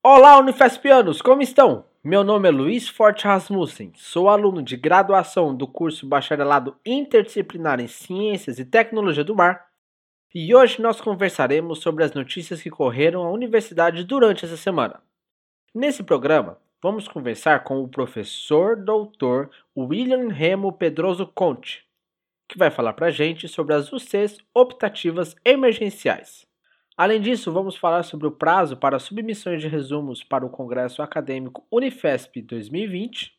Olá, Unifespianos, como estão? Meu nome é Luiz Forte Rasmussen, sou aluno de graduação do curso Bacharelado Interdisciplinar em Ciências e Tecnologia do Mar e hoje nós conversaremos sobre as notícias que correram à universidade durante essa semana. Nesse programa, vamos conversar com o professor doutor William Remo Pedroso Conte, que vai falar para gente sobre as UCs optativas emergenciais. Além disso, vamos falar sobre o prazo para submissões de resumos para o Congresso Acadêmico Unifesp 2020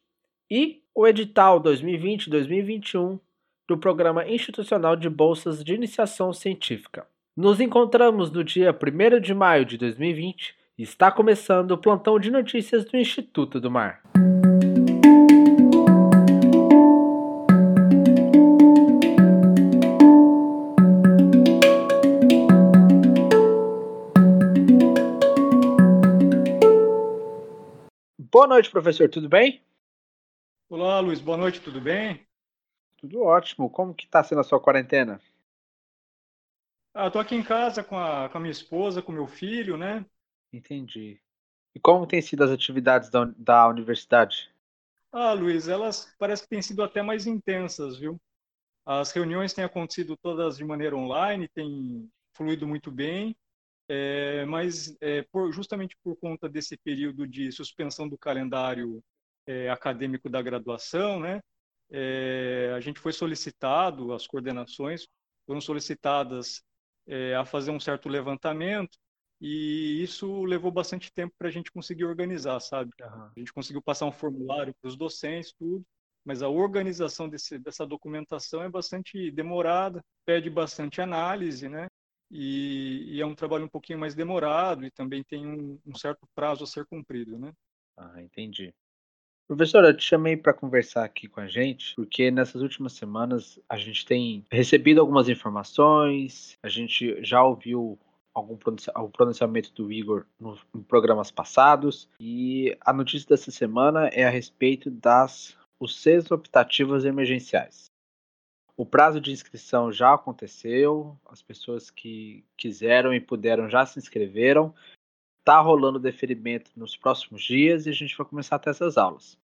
e o edital 2020-2021 do Programa Institucional de Bolsas de Iniciação Científica. Nos encontramos no dia 1 de maio de 2020 e está começando o plantão de notícias do Instituto do Mar. Boa noite, professor, tudo bem? Olá, Luiz, boa noite, tudo bem? Tudo ótimo. Como que está sendo a sua quarentena? Ah, estou aqui em casa com a, com a minha esposa, com meu filho, né? Entendi. E como têm sido as atividades da, da universidade? Ah, Luiz, elas parecem que têm sido até mais intensas, viu? As reuniões têm acontecido todas de maneira online, têm fluído muito bem, é, mas é, por, justamente por conta desse período de suspensão do calendário é, acadêmico da graduação, né, é, a gente foi solicitado, as coordenações foram solicitadas é, a fazer um certo levantamento e isso levou bastante tempo para a gente conseguir organizar, sabe? A gente conseguiu passar um formulário para os docentes, tudo, mas a organização desse, dessa documentação é bastante demorada, pede bastante análise, né? E, e, é um trabalho um pouquinho mais demorado e também tem um, um certo prazo a ser cumprido, né? Ah, entendi. Professor, eu te chamei para conversar aqui com a gente, porque nessas últimas semanas a gente tem recebido algumas informações, a gente já ouviu algum pronunciamento do Igor em programas passados, e a notícia dessa semana é a respeito das UCs optativas emergenciais. O prazo de inscrição já aconteceu, as pessoas que quiseram e puderam já se inscreveram. Está rolando deferimento nos próximos dias e a gente vai começar a ter essas aulas.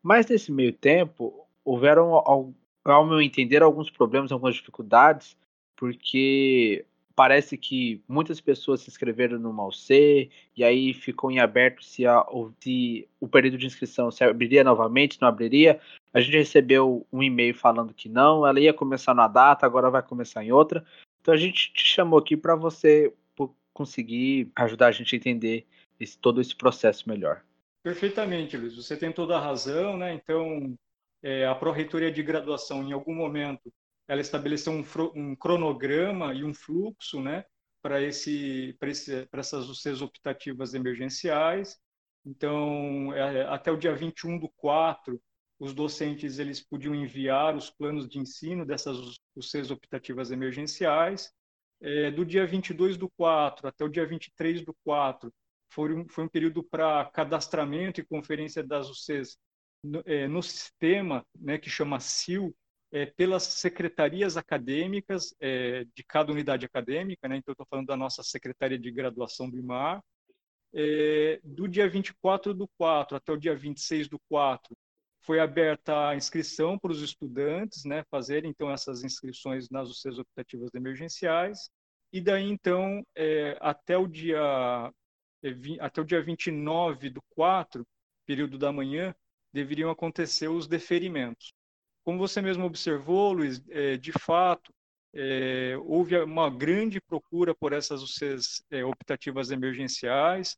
Mas nesse meio tempo, houveram, ao meu entender, alguns problemas, algumas dificuldades, porque parece que muitas pessoas se inscreveram no MAUC e aí ficou em aberto se, a, se o período de inscrição se abriria novamente, não abriria. A gente recebeu um e-mail falando que não, ela ia começar na data, agora vai começar em outra. Então a gente te chamou aqui para você conseguir ajudar a gente a entender esse, todo esse processo melhor. Perfeitamente, Luiz. Você tem toda a razão, né? Então, é, a Pró-Reitoria de Graduação, em algum momento, ela estabeleceu um, um cronograma e um fluxo, né, para esse, esse, essas UCs optativas emergenciais. Então, é, até o dia 21 do 4, os docentes eles podiam enviar os planos de ensino dessas UCs optativas emergenciais. É, do dia 22 do 4 até o dia 23 do 4, foi um, foi um período para cadastramento e conferência das UCs no, é, no sistema, né, que chama SIL, é, pelas secretarias acadêmicas é, de cada unidade acadêmica, né? então estou falando da nossa Secretaria de Graduação do IMAR, é, do dia 24 do 4 até o dia 26 do 4, foi aberta a inscrição para os estudantes, né, fazerem então essas inscrições nas UCs optativas emergenciais, e daí então é, até o dia é, até o dia 29 do 4, período da manhã, deveriam acontecer os deferimentos. Como você mesmo observou, Luiz, é, de fato, é, houve uma grande procura por essas UCs é, optativas emergenciais.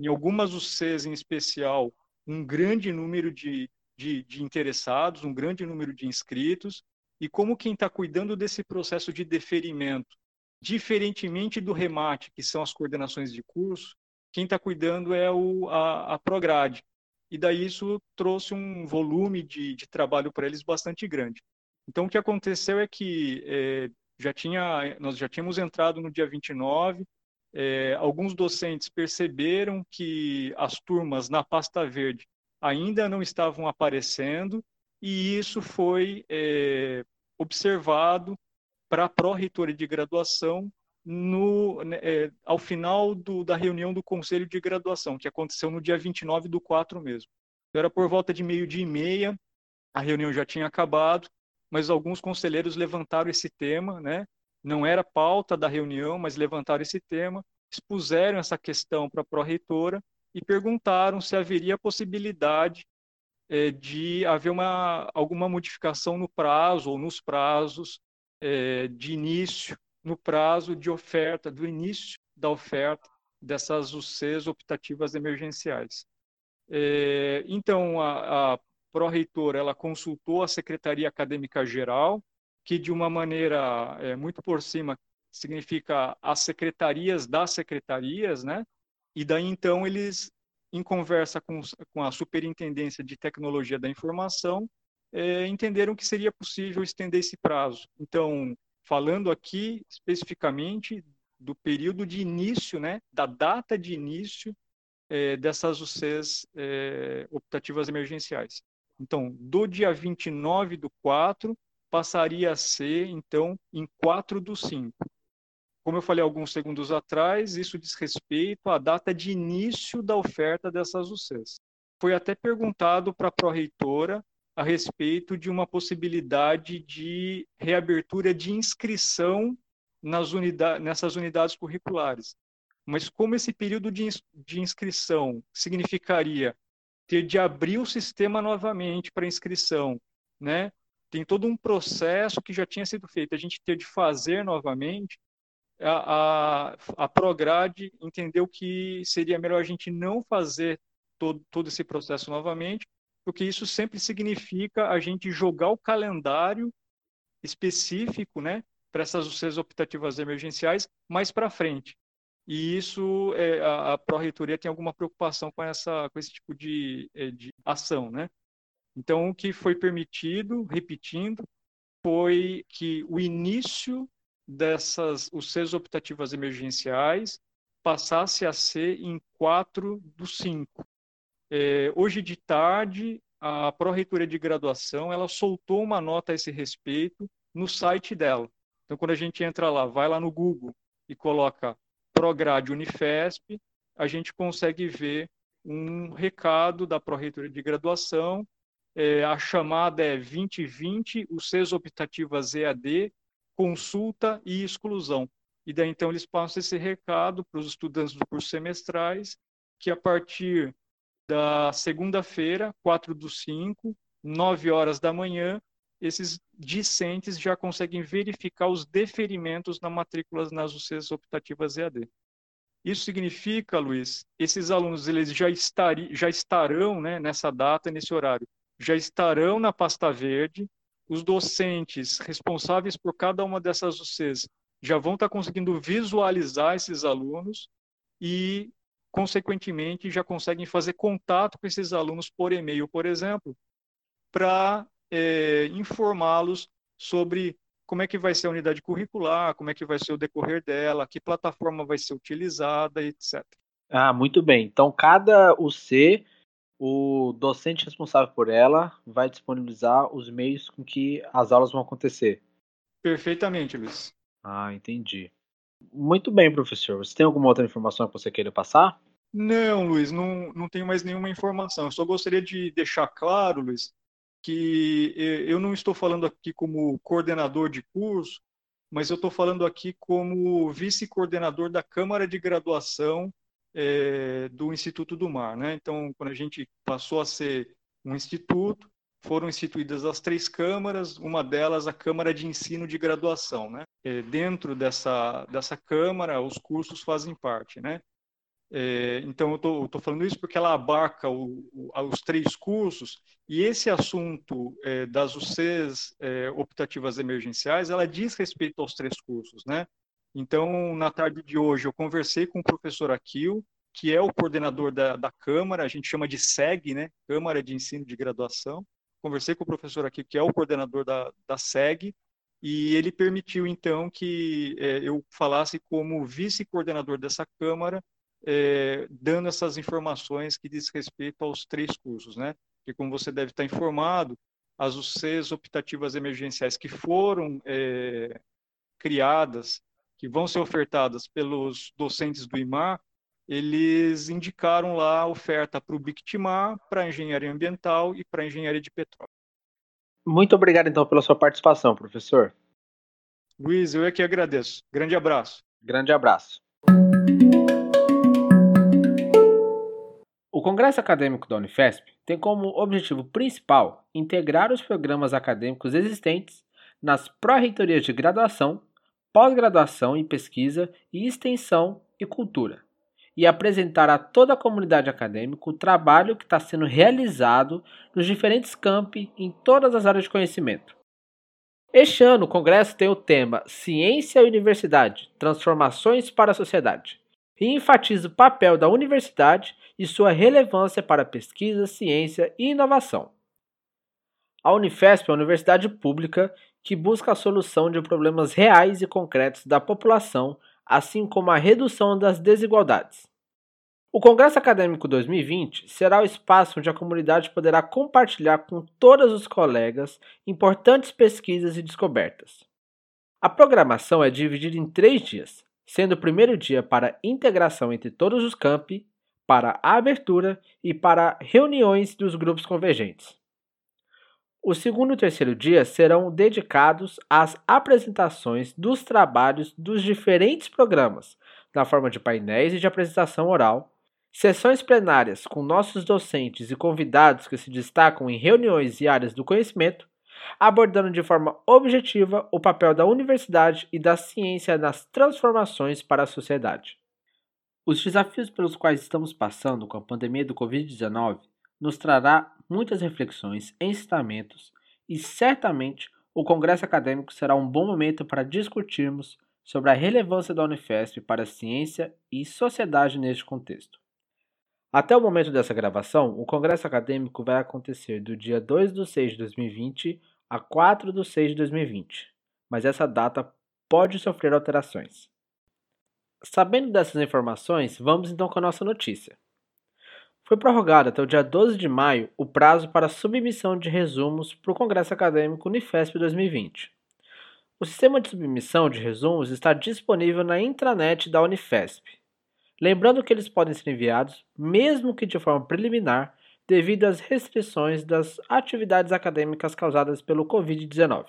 Em algumas UCs, em especial, um grande número de, de, de interessados, um grande número de inscritos. E como quem está cuidando desse processo de deferimento, diferentemente do remate, que são as coordenações de curso, quem está cuidando é o, a, a Prograde, e daí isso trouxe um volume de, de trabalho para eles bastante grande. Então, o que aconteceu é que é, já tinha, nós já tínhamos entrado no dia 29, é, alguns docentes perceberam que as turmas na pasta verde ainda não estavam aparecendo, e isso foi é, observado para a pró-reitoria de graduação no, né, é, ao final do, da reunião do Conselho de Graduação, que aconteceu no dia 29 do 4 mesmo. Então, era por volta de meio-dia e meia, a reunião já tinha acabado, mas alguns conselheiros levantaram esse tema, né? não era pauta da reunião, mas levantaram esse tema, expuseram essa questão para a pró-reitora e perguntaram se haveria possibilidade é, de haver uma, alguma modificação no prazo ou nos prazos é, de início, no prazo de oferta, do início da oferta dessas UCs optativas emergenciais. É, então, a, a pró-reitora ela consultou a Secretaria Acadêmica Geral, que de uma maneira é, muito por cima significa as secretarias das secretarias, né? E daí então eles, em conversa com, com a Superintendência de Tecnologia da Informação, é, entenderam que seria possível estender esse prazo. Então, falando aqui especificamente do período de início, né? Da data de início é, dessas UCs é, optativas emergenciais. Então, do dia 29 do 4 passaria a ser, então, em 4 do 5. Como eu falei alguns segundos atrás, isso diz respeito à data de início da oferta dessas UCs. Foi até perguntado para a pró-reitora a respeito de uma possibilidade de reabertura de inscrição nas unidades, nessas unidades curriculares. Mas como esse período de, de inscrição significaria ter de abrir o sistema novamente para inscrição, né? tem todo um processo que já tinha sido feito. A gente ter de fazer novamente, a, a, a Prograde entendeu que seria melhor a gente não fazer todo, todo esse processo novamente, porque isso sempre significa a gente jogar o calendário específico, né, para essas UCs optativas emergenciais mais para frente. E isso, é, a, a Pró-Reitoria tem alguma preocupação com, essa, com esse tipo de, é, de ação, né? Então, o que foi permitido, repetindo, foi que o início dessas UCs optativas emergenciais passasse a ser em 4 do 5. É, hoje de tarde, a Pró-Reitoria de Graduação ela soltou uma nota a esse respeito no site dela. Então, quando a gente entra lá, vai lá no Google e coloca Prograde Unifesp, a gente consegue ver um recado da Pró-Reitoria de Graduação é, a chamada é 2020, o CES optativas EAD, consulta e exclusão. E daí então eles passam esse recado para os estudantes do curso semestrais, que a partir da segunda-feira, 4 do 5, 9 horas da manhã, esses discentes já conseguem verificar os deferimentos na matrícula nas UCs optativas EAD. Isso significa, Luiz, esses alunos eles já, estari, já estarão né, nessa data, nesse horário, já estarão na pasta verde. Os docentes responsáveis por cada uma dessas UCs já vão estar conseguindo visualizar esses alunos e, consequentemente, já conseguem fazer contato com esses alunos por e-mail, por exemplo, para é, informá-los sobre como é que vai ser a unidade curricular, como é que vai ser o decorrer dela, que plataforma vai ser utilizada, etc. Ah, muito bem. Então, cada UC o docente responsável por ela vai disponibilizar os meios com que as aulas vão acontecer. Perfeitamente, Luiz. Ah, entendi. Muito bem, professor. Você tem alguma outra informação que você queira passar? Não, Luiz, não, não tenho mais nenhuma informação. Eu só gostaria de deixar claro, Luiz, que eu não estou falando aqui como coordenador de curso, mas eu estou falando aqui como vice-coordenador da Câmara de Graduação é, do Instituto do Mar. Né? Então, quando a gente passou a ser um instituto, foram instituídas as três câmaras, uma delas a Câmara de Ensino de Graduação. Né? É, dentro dessa, dessa Câmara, os cursos fazem parte. Né? É, então, eu estou falando isso porque ela abarca o, o, os três cursos e esse assunto é, das UCs é, optativas emergenciais, ela diz respeito aos três cursos, né? Então, na tarde de hoje, eu conversei com o professor Aquil, que é o coordenador da, da Câmara, a gente chama de SEG, né? Câmara de Ensino de Graduação. Conversei com o professor Aquil, que é o coordenador da, da SEG, e ele permitiu, então, que é, eu falasse como vice-coordenador dessa Câmara, é, dando essas informações que diz respeito aos três cursos, né? Que, como você deve estar informado, as UCs optativas emergenciais que foram é, criadas que vão ser ofertadas pelos docentes do IMAR, eles indicaram lá a oferta para o BICTIMAR, para engenharia ambiental e para engenharia de petróleo. Muito obrigado, então, pela sua participação, professor. Luiz, eu é que agradeço. Grande abraço. Grande abraço. Congresso Acadêmico da Unifesp tem como objetivo principal integrar os programas acadêmicos existentes nas pró-reitorias de graduação, pós-graduação em pesquisa e extensão e cultura, e apresentar a toda a comunidade acadêmica o trabalho que está sendo realizado nos diferentes campi em todas as áreas de conhecimento. Este ano, o Congresso tem o tema Ciência e Universidade Transformações para a Sociedade e enfatiza o papel da universidade e sua relevância para pesquisa, ciência e inovação. A Unifesp é uma universidade pública que busca a solução de problemas reais e concretos da população, assim como a redução das desigualdades. O Congresso Acadêmico 2020 será o espaço onde a comunidade poderá compartilhar com todos os colegas importantes pesquisas e descobertas. A programação é dividida em três dias, sendo o primeiro dia para integração entre todos os campi, para a abertura e para reuniões dos grupos convergentes. O segundo e terceiro dia serão dedicados às apresentações dos trabalhos dos diferentes programas, na forma de painéis e de apresentação oral, Sessões plenárias com nossos docentes e convidados que se destacam em reuniões e áreas do conhecimento, abordando de forma objetiva o papel da universidade e da ciência nas transformações para a sociedade. Os desafios pelos quais estamos passando com a pandemia do Covid-19 nos trará muitas reflexões, ensinamentos e certamente o Congresso Acadêmico será um bom momento para discutirmos sobre a relevância da Unifesp para a ciência e sociedade neste contexto. Até o momento dessa gravação, o Congresso Acadêmico vai acontecer do dia 2 de 6 de 2020 a 4 de 6 de 2020, mas essa data pode sofrer alterações. Sabendo dessas informações, vamos então com a nossa notícia. Foi prorrogado até o dia 12 de maio o prazo para submissão de resumos para o Congresso Acadêmico Unifesp 2020. O sistema de submissão de resumos está disponível na intranet da Unifesp, Lembrando que eles podem ser enviados, mesmo que de forma preliminar, devido às restrições das atividades acadêmicas causadas pelo Covid-19.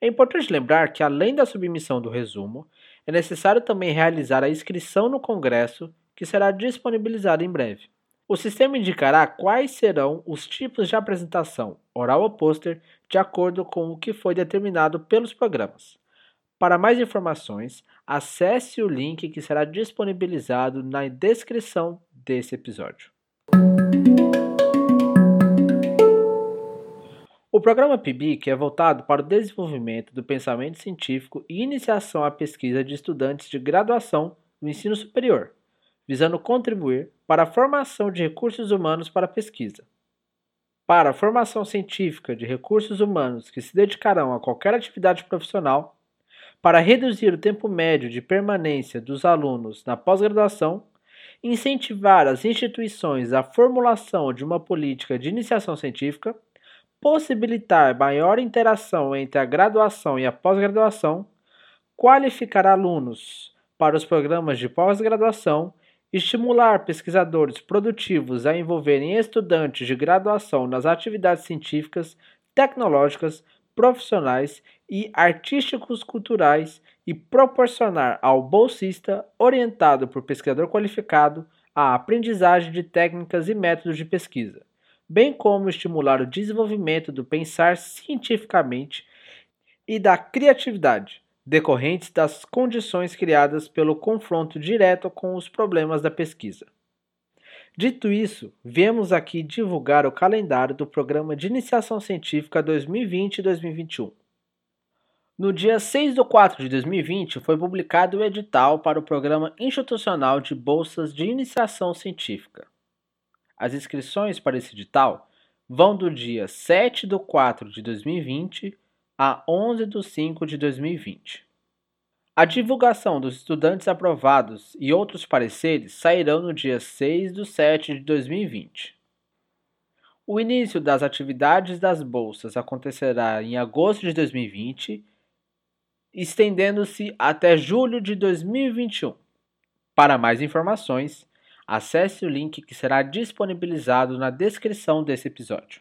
É importante lembrar que, além da submissão do resumo, é necessário também realizar a inscrição no Congresso, que será disponibilizada em breve. O sistema indicará quais serão os tipos de apresentação, oral ou pôster, de acordo com o que foi determinado pelos programas. Para mais informações, acesse o link que será disponibilizado na descrição desse episódio. O programa PIBIC é voltado para o desenvolvimento do pensamento científico e iniciação à pesquisa de estudantes de graduação no ensino superior, visando contribuir para a formação de recursos humanos para a pesquisa. Para a formação científica de recursos humanos que se dedicarão a qualquer atividade profissional, para reduzir o tempo médio de permanência dos alunos na pós-graduação, incentivar as instituições à formulação de uma política de iniciação científica, possibilitar maior interação entre a graduação e a pós-graduação, qualificar alunos para os programas de pós-graduação, estimular pesquisadores produtivos a envolverem estudantes de graduação nas atividades científicas, tecnológicas, profissionais e artísticos culturais e proporcionar ao bolsista, orientado por pesquisador qualificado, a aprendizagem de técnicas e métodos de pesquisa, bem como estimular o desenvolvimento do pensar cientificamente e da criatividade, decorrentes das condições criadas pelo confronto direto com os problemas da pesquisa. Dito isso, viemos aqui divulgar o calendário do Programa de Iniciação Científica 2020-2021. No dia 6 de 4 de 2020, foi publicado o edital para o Programa Institucional de Bolsas de Iniciação Científica. As inscrições para esse edital vão do dia 7 de 4 de 2020 a 11 de 5 de 2020. A divulgação dos estudantes aprovados e outros pareceres sairão no dia 6 de 7 de 2020. O início das atividades das bolsas acontecerá em agosto de 2020 estendendo-se até julho de 2021. Para mais informações, acesse o link que será disponibilizado na descrição desse episódio.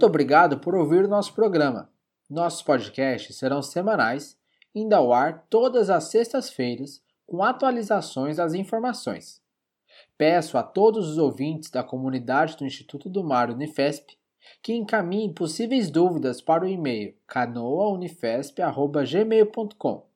Muito obrigado por ouvir o nosso programa. Nossos podcasts serão semanais, indo ao ar todas as sextas-feiras com atualizações das informações. Peço a todos os ouvintes da comunidade do Instituto do Mar Unifesp que encaminhem possíveis dúvidas para o e-mail canoaunifesp.gmail.com.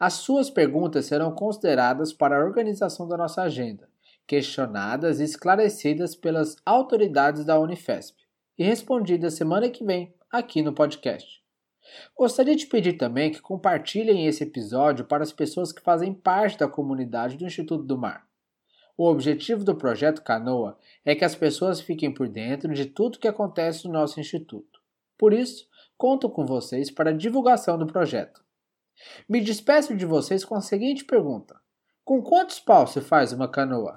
As suas perguntas serão consideradas para a organização da nossa agenda, questionadas e esclarecidas pelas autoridades da Unifesp e respondidas semana que vem aqui no podcast. Gostaria de pedir também que compartilhem esse episódio para as pessoas que fazem parte da comunidade do Instituto do Mar. O objetivo do projeto Canoa é que as pessoas fiquem por dentro de tudo que acontece no nosso instituto. Por isso, conto com vocês para a divulgação do projeto. Me despeço de vocês com a seguinte pergunta: Com quantos paus se faz uma canoa?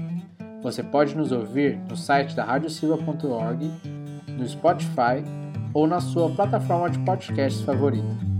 Você pode nos ouvir no site da radiosilva.org, no Spotify ou na sua plataforma de podcasts favorita.